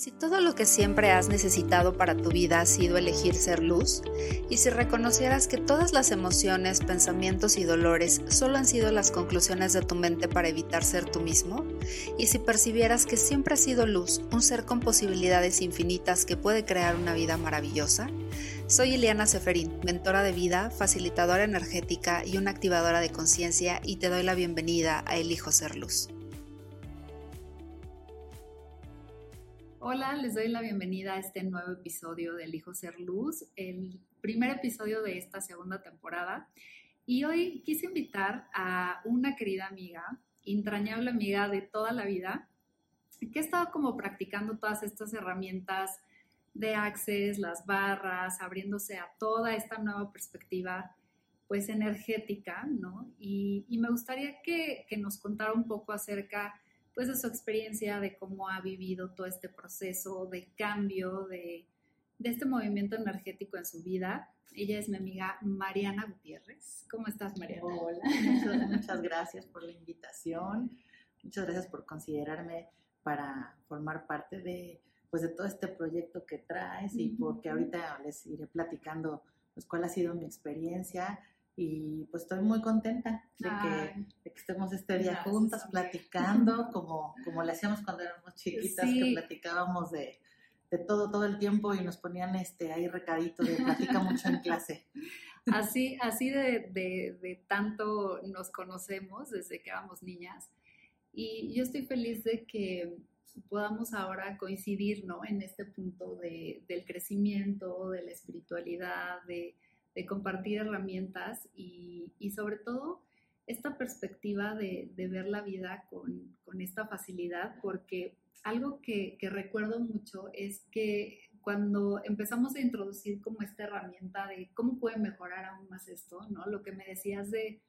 si todo lo que siempre has necesitado para tu vida ha sido elegir ser luz? ¿Y si reconocieras que todas las emociones, pensamientos y dolores solo han sido las conclusiones de tu mente para evitar ser tú mismo? ¿Y si percibieras que siempre has sido luz, un ser con posibilidades infinitas que puede crear una vida maravillosa? Soy Ileana Seferín, mentora de vida, facilitadora energética y una activadora de conciencia y te doy la bienvenida a Elijo Ser Luz. Hola, les doy la bienvenida a este nuevo episodio de Hijo Ser Luz, el primer episodio de esta segunda temporada. Y hoy quise invitar a una querida amiga, entrañable amiga de toda la vida, que ha estado como practicando todas estas herramientas de Access, las barras, abriéndose a toda esta nueva perspectiva pues energética, ¿no? Y, me gustaría que, que nos contara un poco acerca pues de su experiencia, de cómo ha vivido todo este proceso de cambio, de, este movimiento energético en su vida. Ella es mi amiga Mariana Gutiérrez. ¿Cómo estás, Mariana? Hola, muchas, gracias por la invitación. Muchas gracias por considerarme para formar parte de, pues, de todo este proyecto que traes y porque ahorita les iré platicando pues, cuál ha sido mi experiencia y pues estoy muy contenta de que, estemos este día juntas platicando como, como le hacíamos cuando éramos chiquitas, que platicábamos de, todo, todo el tiempo y nos ponían este ahí recadito de platica mucho en clase. Así, así de, de, tanto nos conocemos desde que éramos niñas y yo estoy feliz de que podamos ahora coincidir ¿no? en este punto de, del crecimiento, de la espiritualidad, de de compartir herramientas y, sobre todo esta perspectiva de, ver la vida con, esta facilidad, porque algo que, recuerdo mucho es que cuando empezamos a introducir como esta herramienta de cómo puede mejorar aún más esto, ¿no? Lo que me decías de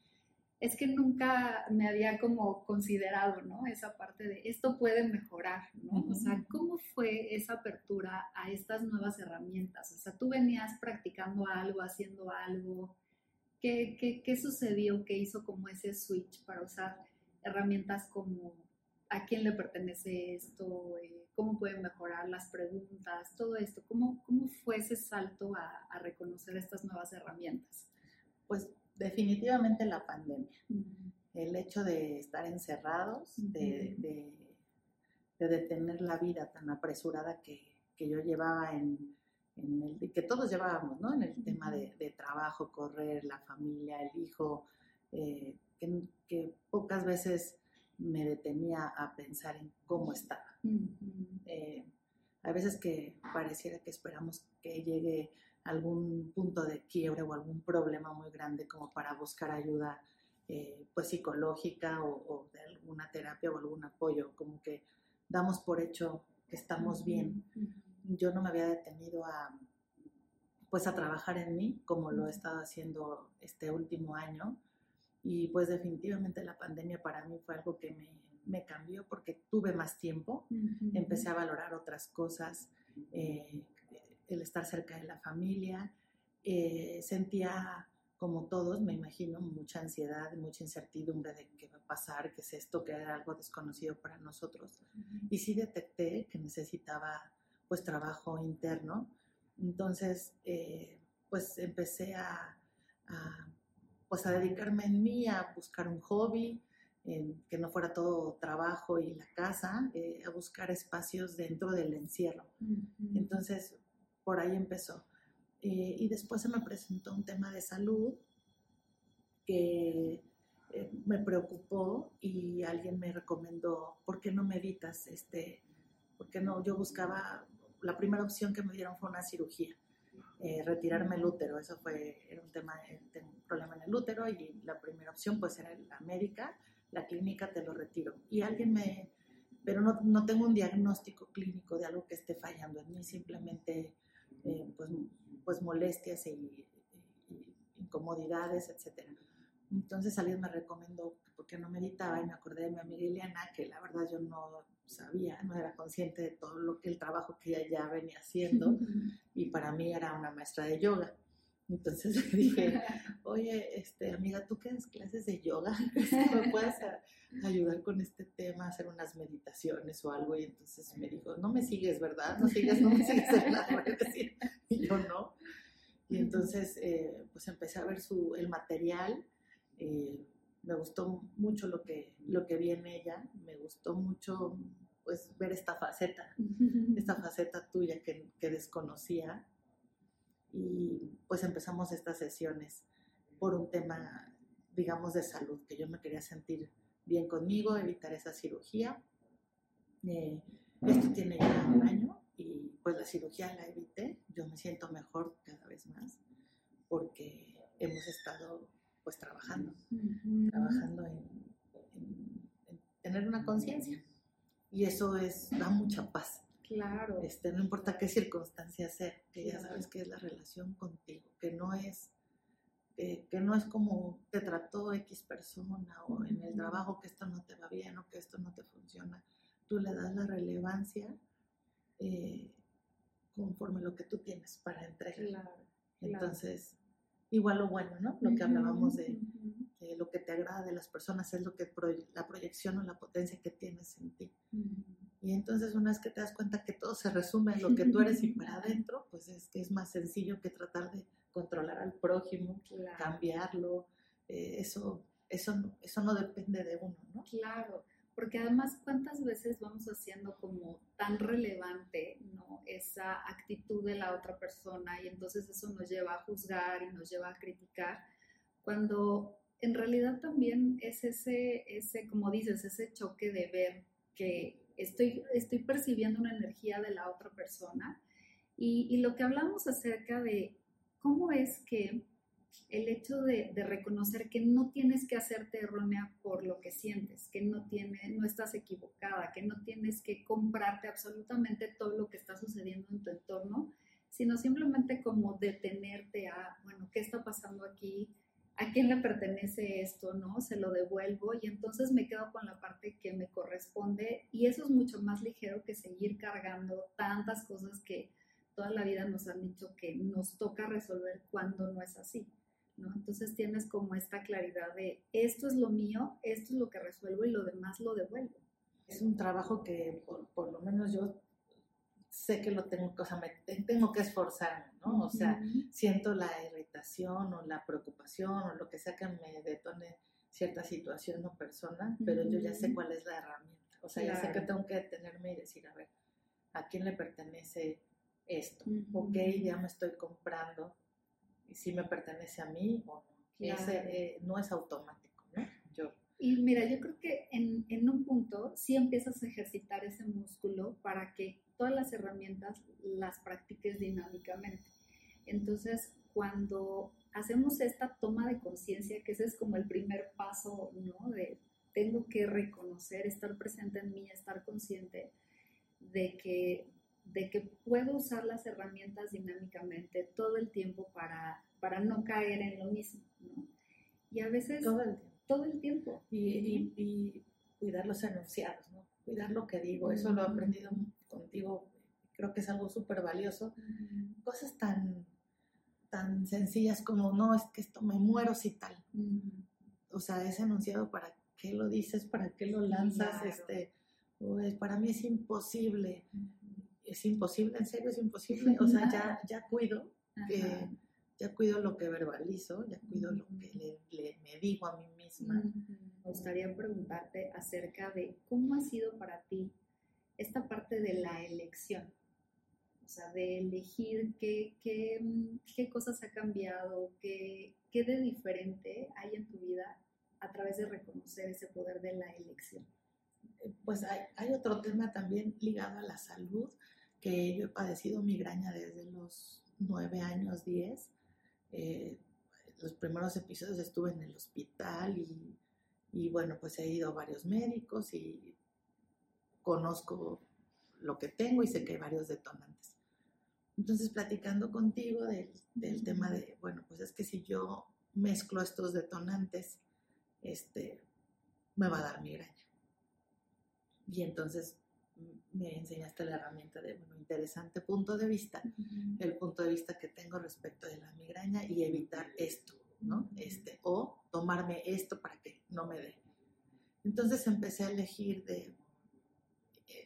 es que nunca me había como considerado, ¿no? Esa parte de esto puede mejorar, ¿no? O sea, ¿cómo fue esa apertura a estas nuevas herramientas? O sea, tú venías practicando algo, haciendo algo. ¿Qué, qué, qué sucedió que hizo como ese switch para usar herramientas como a quién le pertenece esto, eh, cómo pueden mejorar las preguntas, todo esto? ¿Cómo, cómo fue ese salto a, a reconocer estas nuevas herramientas? Pues definitivamente la pandemia. El hecho de estar encerrados, de, de, detener la vida tan apresurada que, yo llevaba en, el, que todos llevábamos, ¿no? En el tema de, trabajo, correr, la familia, el hijo, eh, que, pocas veces me detenía a pensar en cómo estaba. Eh, a veces que pareciera que esperamos que llegue algún punto de quiebre o algún problema muy grande como para buscar ayuda eh, pues psicológica o, de alguna terapia o algún apoyo, como que damos por hecho que estamos bien. Yo no me había detenido a pues a trabajar en mí como lo he estado haciendo este último año y pues definitivamente la pandemia para mí fue algo que me, cambió porque tuve más tiempo, empecé a valorar otras cosas, eh, el estar cerca de la familia. Eh, sentía, como todos, me imagino, mucha ansiedad, mucha incertidumbre de qué va a pasar, qué es esto, que era algo desconocido para nosotros. Y sí detecté que necesitaba pues trabajo interno. Entonces, eh, pues empecé a, pues a dedicarme en mí, a buscar un hobby, que no fuera todo trabajo y la casa, eh, a buscar espacios dentro del encierro. Entonces, por ahí empezó. Eh, y después se me presentó un tema de salud que eh, me preocupó y alguien me recomendó, ¿por qué no meditas? Este, ¿Por qué no? Yo buscaba, la primera opción que me dieron fue una cirugía, eh, retirarme el útero, eso fue, era un tema, tengo un problema en el útero y la primera opción pues era la médica, la clínica te lo retiro. Y alguien me, pero no, no tengo un diagnóstico clínico de algo que esté fallando en mí, simplemente pues, pues molestias y, incomodidades, etc. Entonces alguien me recomendó porque no meditaba y me acordé de mi amiga Ileana, que la verdad yo no sabía, no era consciente de todo lo que el trabajo que ella ya venía haciendo y para mí era una maestra de yoga. Entonces le dije, oye, este, amiga, ¿tú qué das clases de yoga? ¿Me puedes ayudar con este tema, hacer unas meditaciones o algo? Y entonces me dijo, no me sigues, ¿verdad? No sigues, no me sigues en las redes. Y yo no. Y entonces, eh, pues empecé a ver su, el material. Eh, me gustó mucho lo que, lo que vi en ella. Me gustó mucho, pues, ver esta faceta, esta faceta tuya que, que desconocía y pues empezamos estas sesiones por un tema, digamos, de salud, que yo me quería sentir bien conmigo, evitar esa cirugía. Eh, esto tiene ya un año y pues la cirugía la evité, yo me siento mejor cada vez más porque hemos estado pues trabajando, trabajando en, tener una conciencia y eso es, da mucha paz. Claro. Este, no importa qué circunstancia sea, que ya sabes que es la relación contigo, que no es, que no es como te trató X persona o en el trabajo que esto no te va bien o que esto no te funciona. Tú le das la relevancia eh, conforme lo que tú tienes para entregar. Entonces, igual lo bueno, ¿no? Lo que hablábamos de, lo que te agrada de las personas es lo que la proyección o la potencia que tienes en ti. Y entonces una vez que te das cuenta que todo se resume en lo que tú eres y para adentro, pues es que es más sencillo que tratar de controlar al prójimo, cambiarlo. Eh, eso, eso, no, eso no depende de uno, ¿no? Claro, porque además cuántas veces vamos haciendo como tan relevante, ¿no? Esa actitud de la otra persona y entonces eso nos lleva a juzgar y nos lleva a criticar, cuando en realidad también es ese, ese, como dices, ese choque de ver que estoy, estoy percibiendo una energía de la otra persona y, lo que hablamos acerca de cómo es que el hecho de, de, reconocer que no tienes que hacerte errónea por lo que sientes, que no, tiene, no estás equivocada, que no tienes que comprarte absolutamente todo lo que está sucediendo en tu entorno, sino simplemente como detenerte a, bueno, ¿qué está pasando aquí? ¿A quién le pertenece esto? ¿No? Se lo devuelvo y entonces me quedo con la parte que me corresponde y eso es mucho más ligero que seguir cargando tantas cosas que toda la vida nos han dicho que nos toca resolver cuando no es así. ¿no? Entonces tienes como esta claridad de esto es lo mío, esto es lo que resuelvo y lo demás lo devuelvo. Es un trabajo que por, por lo menos yo sé que lo tengo, o sea, me tengo que esforzarme, ¿no? O sea, siento la irritación o la preocupación o lo que sea que me detone cierta situación o persona, pero yo ya sé cuál es la herramienta. O sea, ya sé que tengo que detenerme y decir, a ver, ¿a quién le pertenece esto? Ok, ya me estoy comprando y si me pertenece a mí o no. Ese, eh, no es automático, ¿no? Yo. Y mira, yo creo que en, en un punto sí empiezas a ejercitar ese músculo para que todas las herramientas las practiques dinámicamente. Entonces, cuando hacemos esta toma de conciencia, que ese es como el primer paso, ¿no? De tengo que reconocer, estar presente en mí, estar consciente de que de que puedo usar las herramientas dinámicamente todo el tiempo para, para no caer en lo mismo, ¿no? Y a veces... Todo el tiempo. Todo el tiempo. Y, y, cuidar los enunciados, ¿no? Cuidar lo que digo, eso lo he aprendido contigo, creo que es algo súper valioso. Cosas tan, tan sencillas como, no, es que esto me muero si tal. O sea, ese enunciado, ¿para qué lo dices? ¿Para qué lo lanzas? Este, pues, para mí es imposible es imposible, en serio es imposible, o sea, ya, ya cuido, que, ya cuido lo que verbalizo, ya cuido lo que le, me digo a mí misma. Me gustaría preguntarte acerca de cómo ha sido para ti esta parte de la elección, o sea, de elegir qué, qué, qué cosas ha cambiado, qué, qué de diferente hay en tu vida a través de reconocer ese poder de la elección pues hay, otro tema también ligado a la salud, que yo he padecido migraña desde los nueve años, diez. Eh, los primeros episodios estuve en el hospital y, y, bueno, pues he ido a varios médicos y conozco lo que tengo y sé que hay varios detonantes. Entonces, platicando contigo del, del tema de, bueno, pues es que si yo mezclo estos detonantes, este, me va a dar migraña. Y entonces me enseñaste la herramienta de, bueno, interesante punto de vista, el punto de vista que tengo respecto de la migraña y evitar esto, ¿no? Este, o tomarme esto para que no me dé. Entonces empecé a elegir de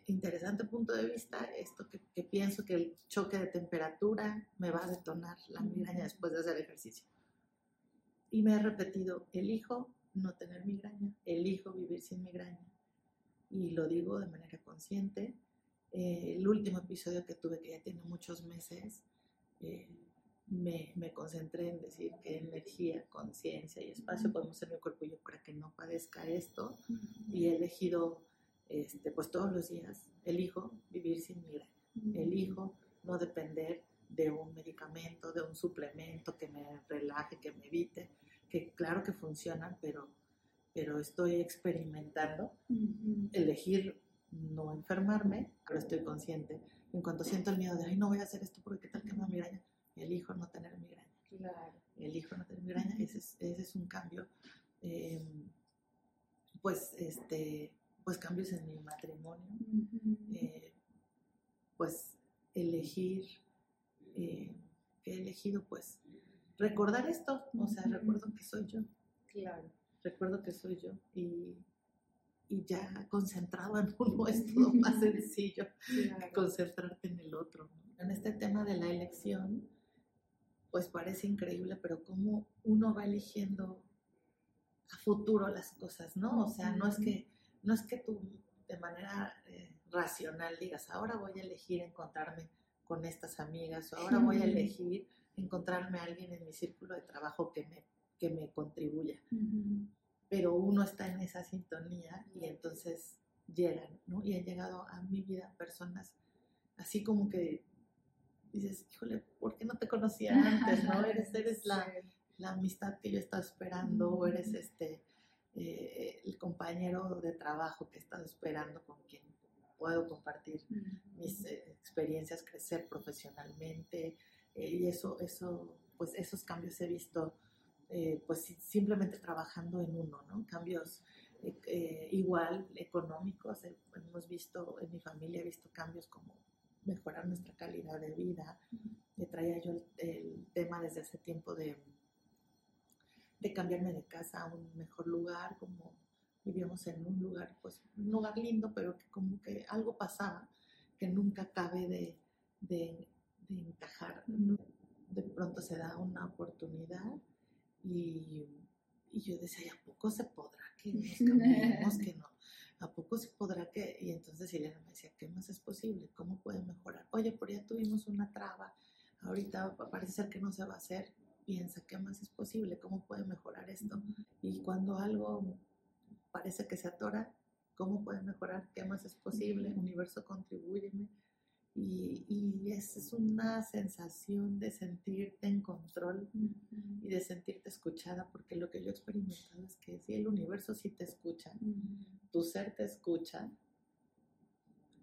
interesante punto de vista esto que, que, pienso que el choque de temperatura me va a detonar la migraña después de hacer ejercicio. Y me he repetido, elijo no tener migraña, elijo vivir sin migraña. Y lo digo de manera consciente. Eh, el último episodio que tuve, que ya tiene muchos meses, eh, me, me, concentré en decir que energía, conciencia y espacio podemos ser mi cuerpo y yo para que no padezca esto. Y he elegido, este, pues todos los días, elijo vivir sin migraña, elijo no depender de un medicamento, de un suplemento que me relaje, que me evite, que claro que funcionan, pero, pero estoy experimentando, elegir no enfermarme, pero estoy consciente. En cuanto siento el miedo de, ay, no voy a hacer esto porque qué tal que me da migraña, elijo no tener migraña. Claro. Elijo no tener migraña, ese es, ese es un cambio. Em, pues, este, pues cambios en mi matrimonio, eh, pues elegir, eh, que he elegido, pues recordar esto, o sea, recuerdo que soy yo. Claro. Recuerdo que soy yo y, y ya concentrado en uno es todo más sencillo que concentrarte en el otro. En este tema de la elección, pues parece increíble, pero cómo uno va eligiendo a futuro las cosas, ¿no? O sea, no es que, no es que tú de manera eh, racional digas, ahora voy a elegir encontrarme con estas amigas, o ahora voy a elegir encontrarme a alguien en mi círculo de trabajo que me, que me contribuya. Pero uno está en esa sintonía y entonces llegan, ¿no? Y han llegado a mi vida personas así como que dices, híjole, ¿por qué no te conocía antes, no? Eres, eres la, la amistad que yo estaba esperando, o eres este, eh, el compañero de trabajo que he estado esperando con quien puedo compartir mis eh, experiencias, crecer profesionalmente, eh, y eso, eso, pues esos cambios he visto eh, pues simplemente trabajando en uno, ¿no? Cambios eh, igual económicos, hemos visto, en mi familia he visto cambios como mejorar nuestra calidad de vida, me traía yo el, tema desde hace tiempo de, de cambiarme de casa a un mejor lugar, como vivíamos en un lugar, pues un lugar lindo, pero que como que algo pasaba que nunca cabe de, de encajar. De pronto se da una oportunidad y, y yo decía, ¿a poco se podrá que nos cambiemos? que no. ¿A poco se podrá que...? Y entonces Elena me decía, ¿qué más es posible? ¿Cómo puede mejorar? Oye, por ya tuvimos una traba, ahorita parece ser que no se va a hacer. Piensa, ¿qué más es posible? ¿Cómo puede mejorar esto? Y cuando algo parece que se atora, ¿cómo puede mejorar? ¿Qué más es posible? Universo, contribúyeme. Y, y es, es, una sensación de sentirte en control y de sentirte escuchada, porque lo que yo he experimentado es que si el universo sí te escucha, tu ser te escucha,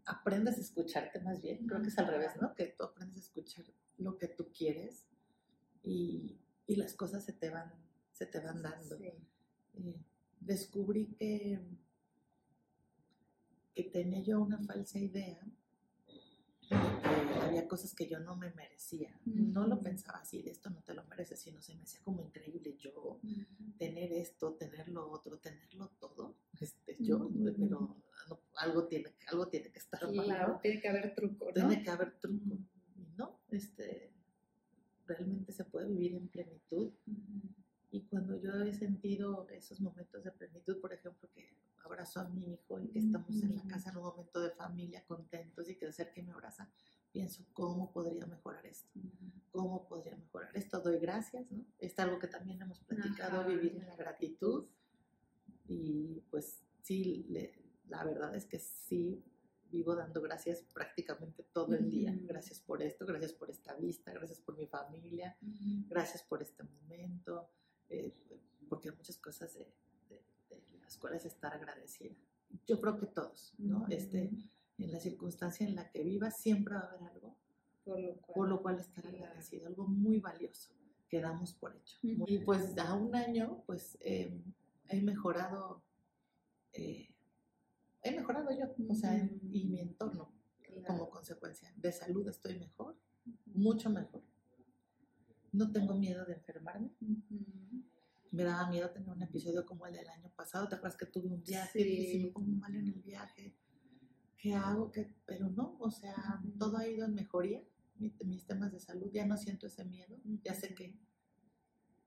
aprendes a escucharte más bien, creo que es al revés, ¿no? Que tú aprendes a escuchar lo que tú quieres y, y las cosas se te van, se te van dando. Eh, descubrí que, que tenía yo una falsa idea había cosas que yo no me merecía. No lo pensaba así, de esto no te lo mereces, sino se me hacía como increíble yo tener esto, tener lo otro, tenerlo todo. Este, yo, pero algo, tiene, algo tiene que estar Claro, tiene que haber truco, ¿no? Tiene que haber truco. no, este, realmente se puede vivir en plenitud. Y cuando yo he sentido esos momentos de plenitud, por ejemplo, que abrazo a mi hijo y que estamos en la casa en un momento de familia contentos y que de ser que me abraza, pienso cómo podría mejorar esto, cómo podría mejorar esto, doy gracias, ¿no? Es algo que también hemos platicado, vivir en la gratitud. Y pues sí, la verdad es que sí vivo dando gracias prácticamente todo el día. Gracias por esto, gracias por esta vista, gracias por mi familia, gracias por este momento, eh, porque muchas cosas de, las cuales estar agradecida. Yo creo que todos, ¿no? Este, en la circunstancia en la que vivas, siempre va a haber algo por lo cual, estar agradecido, algo muy valioso que damos por hecho. Y pues a un año, pues em, he mejorado, eh, he mejorado yo, o sea, y mi entorno como consecuencia. De salud estoy mejor, mucho mejor. No tengo miedo de enfermarme. Me daba miedo tener un episodio como el del año pasado. ¿Te acuerdas que tuve un viaje y me pongo mal en el viaje? ¿Qué hago? ¿Qué? Pero no, o sea, todo ha ido en mejoría. Mis, temas de salud, ya no siento ese miedo. Ya sé que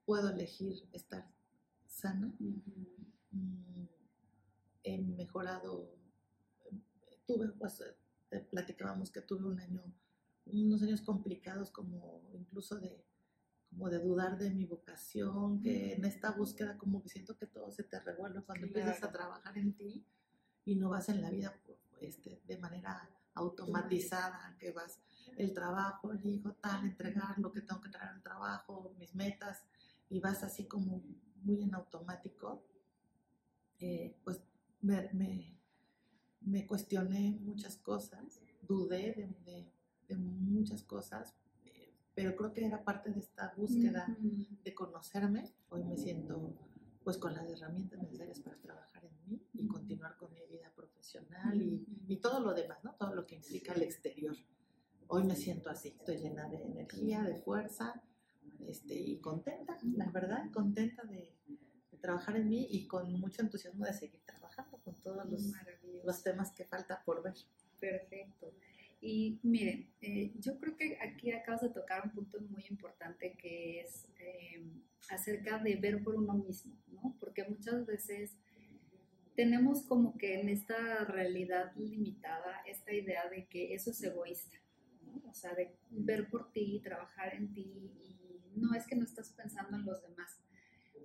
puedo elegir estar sana. He mejorado. Tuve, pues, platicábamos que tuve un año, unos años complicados como incluso de, como de dudar de mi vocación, que en esta búsqueda como que siento que todo se te revuelve cuando empiezas a trabajar en ti y no vas en la vida este, de manera automatizada, que vas el trabajo, el hijo, tal, entregar lo que tengo que traer al trabajo, mis metas, y vas así como muy en automático, eh, pues me, me, cuestioné muchas cosas, dudé de, de, muchas cosas, eh, pero creo que era parte de esta búsqueda de conocerme. Hoy me siento pues con las herramientas necesarias para trabajar en mí y continuar con mi vida profesional y, y, todo lo demás, ¿no? Todo lo que implica el exterior. Hoy me siento así, estoy llena de energía, de fuerza este, y contenta, la verdad, contenta de, trabajar en mí y con mucho entusiasmo de seguir trabajando con todos los, los temas que falta por ver. Perfecto. Y miren, eh, yo creo que aquí acabas de tocar un punto muy importante que es eh, acerca de ver por uno mismo, ¿no? Porque muchas veces tenemos como que en esta realidad limitada esta idea de que eso es egoísta, ¿no? O sea, de ver por ti, trabajar en ti y no es que no estás pensando en los demás.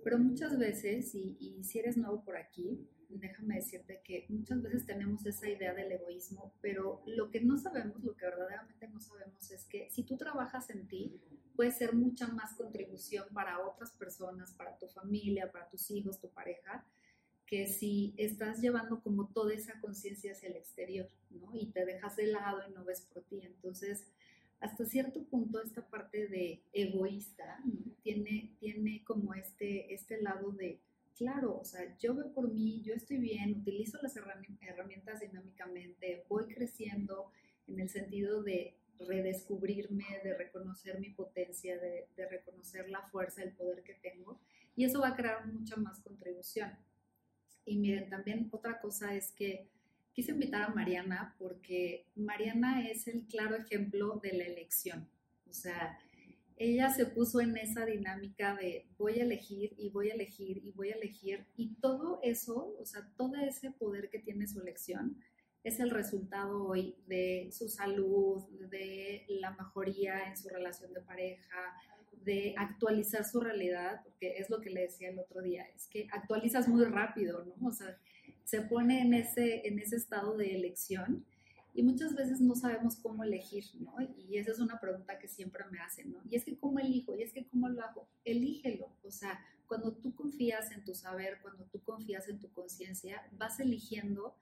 Pero muchas veces, y, si eres nuevo por aquí, déjame decirte que muchas veces tenemos esa idea del egoísmo, pero lo que no sabemos, lo que verdaderamente no sabemos es que si tú trabajas en ti, puede ser mucha más contribución para otras personas, para tu familia, para tus hijos, tu pareja, que si estás llevando como toda esa conciencia hacia el exterior, ¿no? Y te dejas de lado y no ves por ti. Entonces, hasta cierto punto esta parte de egoísta tiene, tiene como este, este lado de, claro, o sea, yo veo por mí, yo estoy bien, utilizo las herramientas dinámicamente, voy creciendo en el sentido de redescubrirme, de reconocer mi potencia, de, reconocer la fuerza, el poder que tengo, y eso va a crear mucha más contribución. Y miren, también otra cosa es que quise invitar a Mariana porque Mariana es el claro ejemplo de la elección. O sea, ella se puso en esa dinámica de voy a elegir y voy a elegir y voy a elegir y todo eso, o sea, todo ese poder que tiene su elección es el resultado hoy de su salud, de la mejoría en su relación de pareja, de actualizar su realidad, porque es lo que le decía el otro día, es que actualizas muy rápido, ¿no? O sea, se pone en ese, en ese estado de elección y muchas veces no sabemos cómo elegir, ¿no? Y esa es una pregunta que siempre me hacen, ¿no? Y es que cómo elijo, y es que cómo lo hago, elígelo, o sea, cuando tú confías en tu saber, cuando tú confías en tu conciencia, vas eligiendo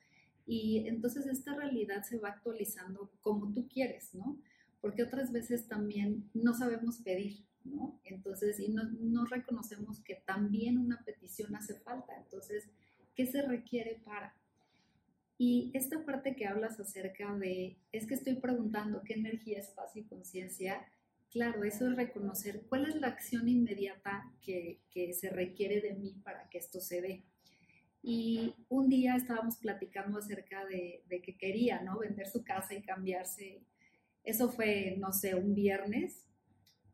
y entonces esta realidad se va actualizando como tú quieres, ¿no? Porque otras veces también no sabemos pedir, ¿no? Entonces, y no, no reconocemos que también una petición hace falta, entonces ¿Qué se requiere para? Y esta parte que hablas acerca de, es que estoy preguntando qué energía, espacio y conciencia, claro, eso es reconocer cuál es la acción inmediata que, que, se requiere de mí para que esto se dé. Y un día estábamos platicando acerca de, de, que quería, ¿no? Vender su casa y cambiarse. Eso fue, no sé, un viernes.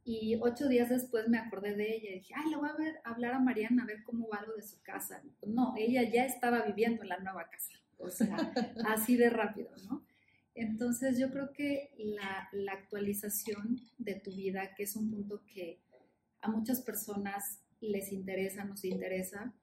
Y ocho días después me acordé de ella y dije, ay, le voy a, hablar a Mariana a ver cómo va lo de su casa. No, ella ya estaba viviendo en la nueva casa. O sea, así de rápido, ¿no? Entonces yo creo que la, la, actualización de tu vida, que es un punto que a muchas personas les interesa, nos interesa,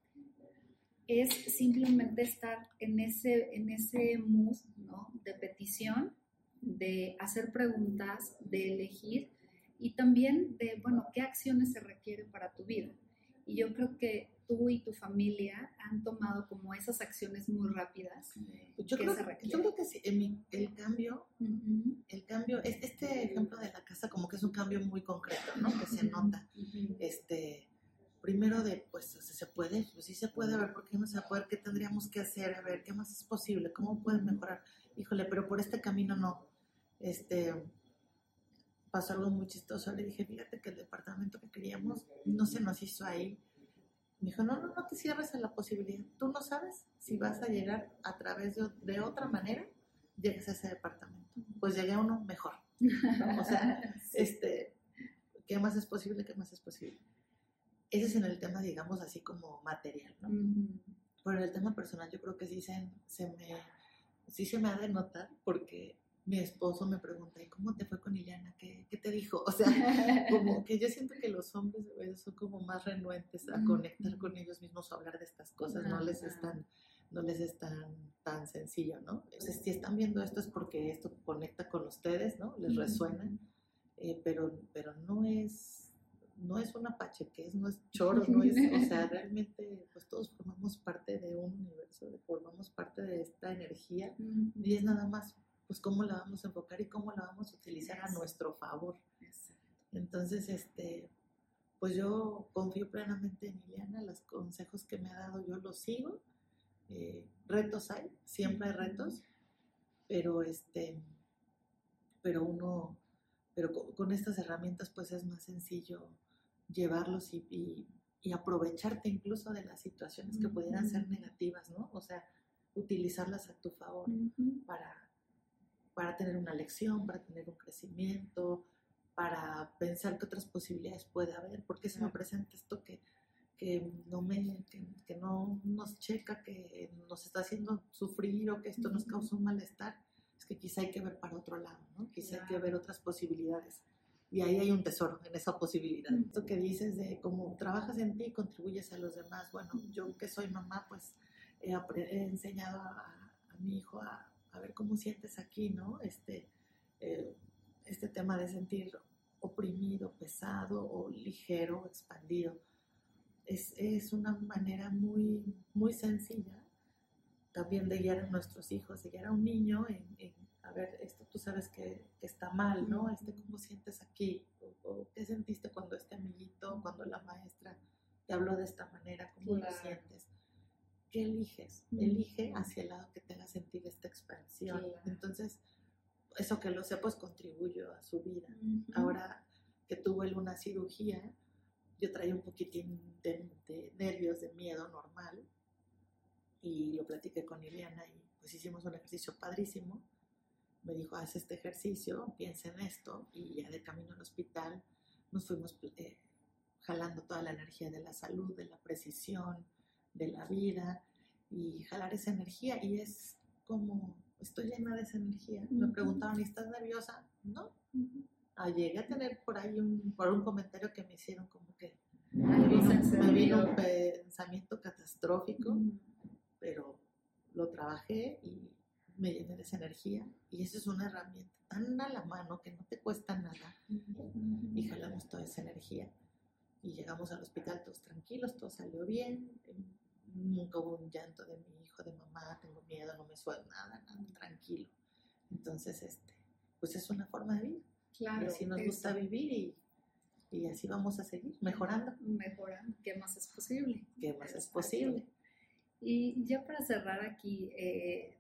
es simplemente estar en ese, en ese mood ¿no? de petición, de hacer preguntas, de elegir y también de, bueno, qué acciones se requieren para tu vida. Y yo creo que tú y tu familia han tomado como esas acciones muy rápidas. Yo, creo, yo creo, que sí, el, cambio, el cambio, este ejemplo de la casa como que es un cambio muy concreto, ¿no? Que se nota. Este, primero de, pues, ¿se puede? Pues sí se puede, a ver, ¿por qué no se puede? ¿Qué tendríamos que hacer? A ver, ¿qué más es posible? ¿Cómo pueden mejorar? Híjole, pero por este camino no. Este, pasó algo muy chistoso. Le dije, fíjate que el departamento que queríamos no se nos hizo ahí. Me dijo, no, no, no te cierres a la posibilidad. Tú no sabes si vas a llegar a través de, de otra manera, llegues a ese departamento. Pues llegué a uno mejor. O sea, este, ¿qué más es posible? ¿Qué más es posible? Ese es en el tema, digamos, así como material, ¿no? Pero en el tema personal yo creo que sí se, se me, sí se me ha de notar porque mi esposo me pregunta, ¿y cómo te fue con Ileana? ¿Qué, ¿Qué, te dijo? O sea, como que yo siento que los hombres son como más renuentes a conectar con ellos mismos o hablar de estas cosas, no les están no les es tan, tan sencillo, ¿no? Entonces, si están viendo esto es porque esto conecta con ustedes, ¿no? Les resuena, eh, pero, pero no es no es una pachequez, no es choro, no es, o sea, realmente pues todos formamos parte de un universo, formamos parte de esta energía y es nada más pues cómo la vamos a enfocar y cómo la vamos a utilizar a nuestro favor. Entonces, este, pues yo confío plenamente en Ileana, los consejos que me ha dado yo los sigo. Eh, retos hay, siempre hay retos, pero este, pero uno, pero con, estas herramientas pues es más sencillo llevarlos y, y, aprovecharte incluso de las situaciones que pudieran ser negativas, ¿no? O sea, utilizarlas a tu favor para para tener una lección, para tener un crecimiento, para pensar qué otras posibilidades puede haber, porque se me presenta esto que, que no me, que, no nos checa, que nos está haciendo sufrir o que esto nos causa un malestar, es que quizá hay que ver para otro lado, ¿no? Quizá hay que ver otras posibilidades. Y ahí hay un tesoro en esa posibilidad. Esto que dices de cómo trabajas en ti y contribuyes a los demás. Bueno, yo que soy mamá, pues he, enseñado a mi hijo a, a ver cómo sientes aquí, ¿no? Este, eh, este tema de sentir oprimido, pesado o ligero, expandido. Es, es, una manera muy, muy sencilla también de guiar a nuestros hijos, de guiar a un niño en, a ver, esto tú sabes que, que, está mal, ¿no? Este, ¿cómo sientes aquí? O, ¿Qué sentiste cuando este amiguito, cuando la maestra te habló de esta manera? ¿Cómo lo sientes? ¿Qué eliges? Elige hacia el lado que tenga sentir esta expansión. Entonces, eso que lo sé, pues contribuyó a su vida. Ahora que tuvo él una cirugía, yo traía un poquitín de, nervios, de miedo normal, y lo platiqué con Ileana y pues hicimos un ejercicio padrísimo. Me dijo, haz este ejercicio, piensa en esto, y ya de camino al hospital nos fuimos eh, jalando toda la energía de la salud, de la precisión, de la vida y jalar esa energía. Y es como, estoy llena de esa energía. Me preguntaban, ¿estás nerviosa? No. Ah, llegué a tener por ahí un, por un comentario que me hicieron como que me vino, un pensamiento catastrófico, pero lo trabajé y me llené de esa energía. Y esa es una herramienta tan a la mano que no te cuesta nada. Y jalamos toda esa energía. Y llegamos al hospital todos tranquilos, todo salió bien nunca hubo un llanto de mi hijo, de mamá, tengo miedo, no me suena nada, nada, tranquilo. Entonces, este, pues es una forma de vida. Claro. Y así nos gusta vivir y, y, así vamos a seguir mejorando. Mejorando, ¿qué más es posible? ¿Qué más es posible? Y ya para cerrar aquí, eh,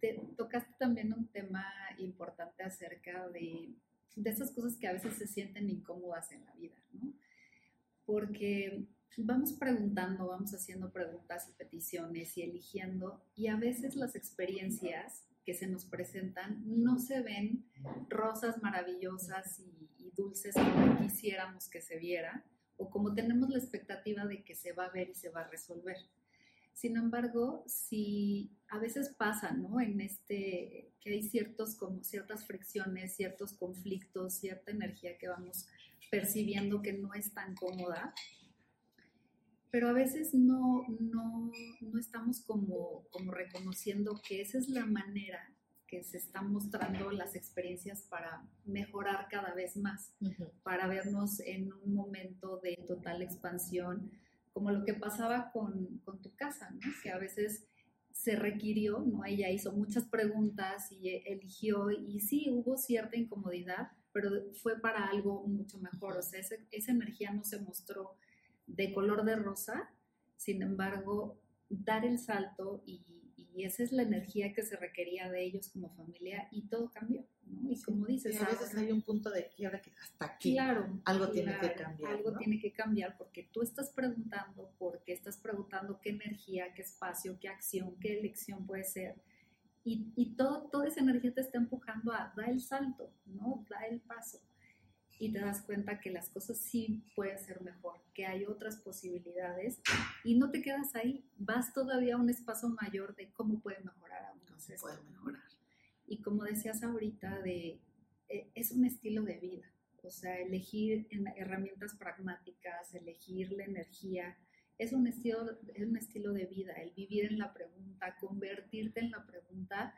te tocaste también un tema importante acerca de, de esas cosas que a veces se sienten incómodas en la vida, ¿no? Porque vamos preguntando, vamos haciendo preguntas y peticiones y eligiendo, y a veces las experiencias que se nos presentan no se ven rosas maravillosas y, dulces como quisiéramos que se viera, o como tenemos la expectativa de que se va a ver y se va a resolver. Sin embargo, si a veces pasa, ¿no? En este, que hay ciertos, como ciertas fricciones, ciertos conflictos, cierta energía que vamos percibiendo que no es tan cómoda, pero a veces no, no, no estamos como, como reconociendo que esa es la manera que se están mostrando las experiencias para mejorar cada vez más, para vernos en un momento de total expansión, como lo que pasaba con, con, tu casa, ¿no? que a veces se requirió, ¿no? ella hizo muchas preguntas y eligió, y sí hubo cierta incomodidad, pero fue para algo mucho mejor, o sea, esa, esa energía no se mostró de color de rosa, sin embargo, dar el salto y, esa es la energía que se requería de ellos como familia y todo cambió, ¿no? Y como dices... a veces hay un punto de quiebra que hasta aquí claro, algo tiene que cambiar. Algo tiene que cambiar porque tú estás preguntando, porque estás preguntando qué energía, qué espacio, qué acción, qué elección puede ser. Y, y todo, toda esa energía te está empujando a dar el salto, ¿no? Da el paso y te das cuenta que las cosas sí pueden ser mejor, que hay otras posibilidades y no te quedas ahí, vas todavía a un espacio mayor de cómo puede mejorar aún. ¿Cómo puede mejorar? Y como decías ahorita, de, eh, es un estilo de vida, o sea, elegir herramientas pragmáticas, elegir la energía, es un, estilo, es un estilo de vida, el vivir en la pregunta, convertirte en la pregunta,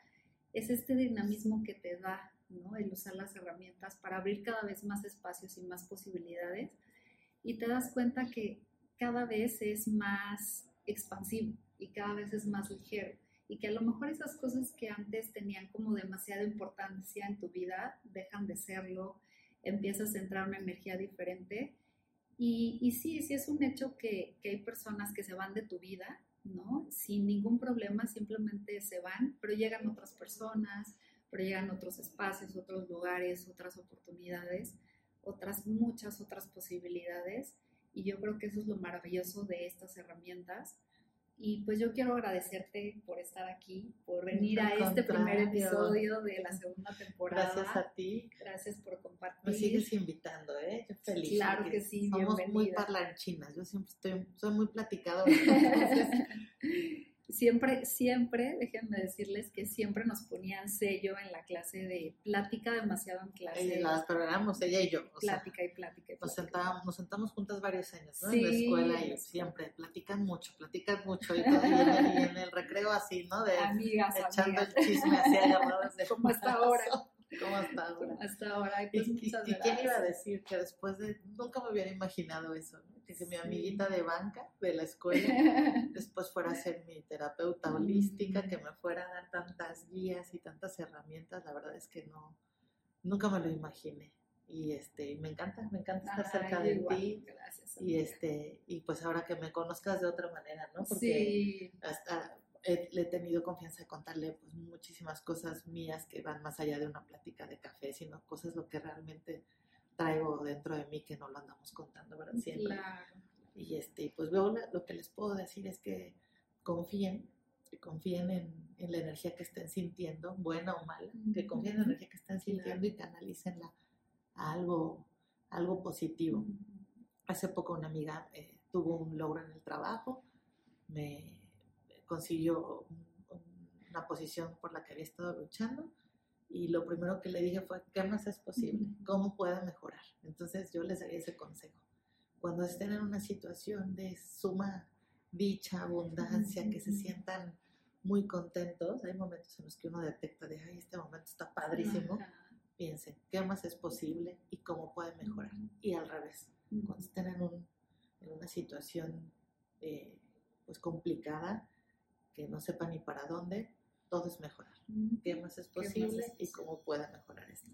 es este dinamismo que te da el usar las herramientas para abrir cada vez más espacios y más posibilidades. Y te das cuenta que cada vez es más expansivo y cada vez es más ligero. Y que a lo mejor esas cosas que antes tenían como demasiada importancia en tu vida dejan de serlo, empiezas a entrar una energía diferente. Y, y sí, sí es un hecho que, que hay personas que se van de tu vida, ¿no? Sin ningún problema, simplemente se van, pero llegan otras personas, pero llegan otros espacios, otros lugares, otras oportunidades, otras, muchas otras posibilidades. Y yo creo que eso es lo maravilloso de estas herramientas. Y pues yo quiero agradecerte por estar aquí, por venir a este primer episodio de la segunda temporada. Gracias a ti. Gracias por compartir. Me sigues invitando, ¿eh? Yo feliz. Claro que sí, Somos muy parlanchinas. Yo siempre estoy, soy muy platicadora. siempre, siempre, déjenme decirles que siempre nos ponían sello en la clase de plática demasiado en clase. Eh, las programamos, ella y yo. plática y plática. nos, sentábamos, nos sentamos juntas varios años, ¿no? en la escuela y siempre platican mucho, platican mucho y, todo, y, en, el, recreo así, ¿no? De, amigas, echando el chisme así llamadas de Como hasta ahora. ¿Cómo hasta ahora? Hasta ahora. Pues, ¿Y, quién iba a decir que después de... Nunca me hubiera imaginado eso, ¿no? que mi amiguita de banca de la escuela después fuera a ser mi terapeuta holística, que me fuera a dar tantas guías y tantas herramientas, la verdad es que no, nunca me lo imaginé. Y este, me encanta, me encanta estar cerca de ti. Gracias. Y este, y pues ahora que me conozcas de otra manera, ¿no? Porque hasta le he tenido confianza de contarle pues muchísimas cosas mías que van más allá de una plática de café, sino cosas lo que realmente traigo dentro de mí que no lo andamos contando, ¿verdad? Siempre. Y este, pues veo lo que les puedo decir es que confíen, que confíen en, la energía que estén sintiendo, buena o mala, que confíen en la energía que estén sintiendo y canalícenla a algo, algo positivo. Hace poco una amiga eh, tuvo un logro en el trabajo, me consiguió una posición por la que había estado luchando y lo primero que le dije fue, ¿qué más es posible? ¿Cómo puede mejorar? Entonces yo les daría ese consejo. Cuando estén en una situación de suma dicha, abundancia, que se sientan muy contentos, hay momentos en los que uno detecta de, ay, este momento está padrísimo, piensen, ¿qué más es posible y cómo puede mejorar? Y al revés, cuando estén en, un, en una situación eh, pues complicada, que no sepan ni para dónde, todo es mejorar. ¿Qué más es posible y cómo pueda mejorar esto?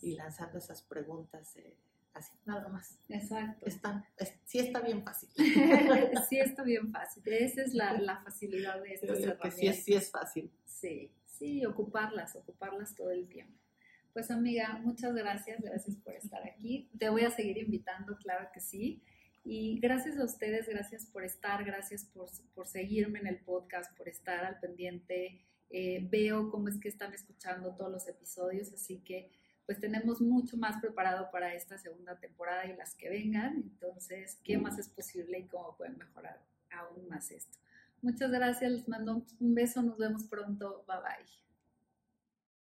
Y lanzando esas preguntas eh, así, nada más. Exacto. Está, sí está bien fácil. sí está bien fácil. Esa es la, la facilidad de estas herramientas. sí sí es fácil. Sí, sí, ocuparlas, ocuparlas todo el tiempo. Pues amiga, muchas gracias, gracias por estar aquí. Te voy a seguir invitando, claro que sí. Y gracias a ustedes, gracias por estar, gracias por, por seguirme en el podcast, por estar al pendiente eh, veo cómo es que están escuchando todos los episodios, así que pues tenemos mucho más preparado para esta segunda temporada y las que vengan, entonces, ¿qué más es posible y cómo pueden mejorar aún más esto? Muchas gracias, les mando un beso, nos vemos pronto, bye bye.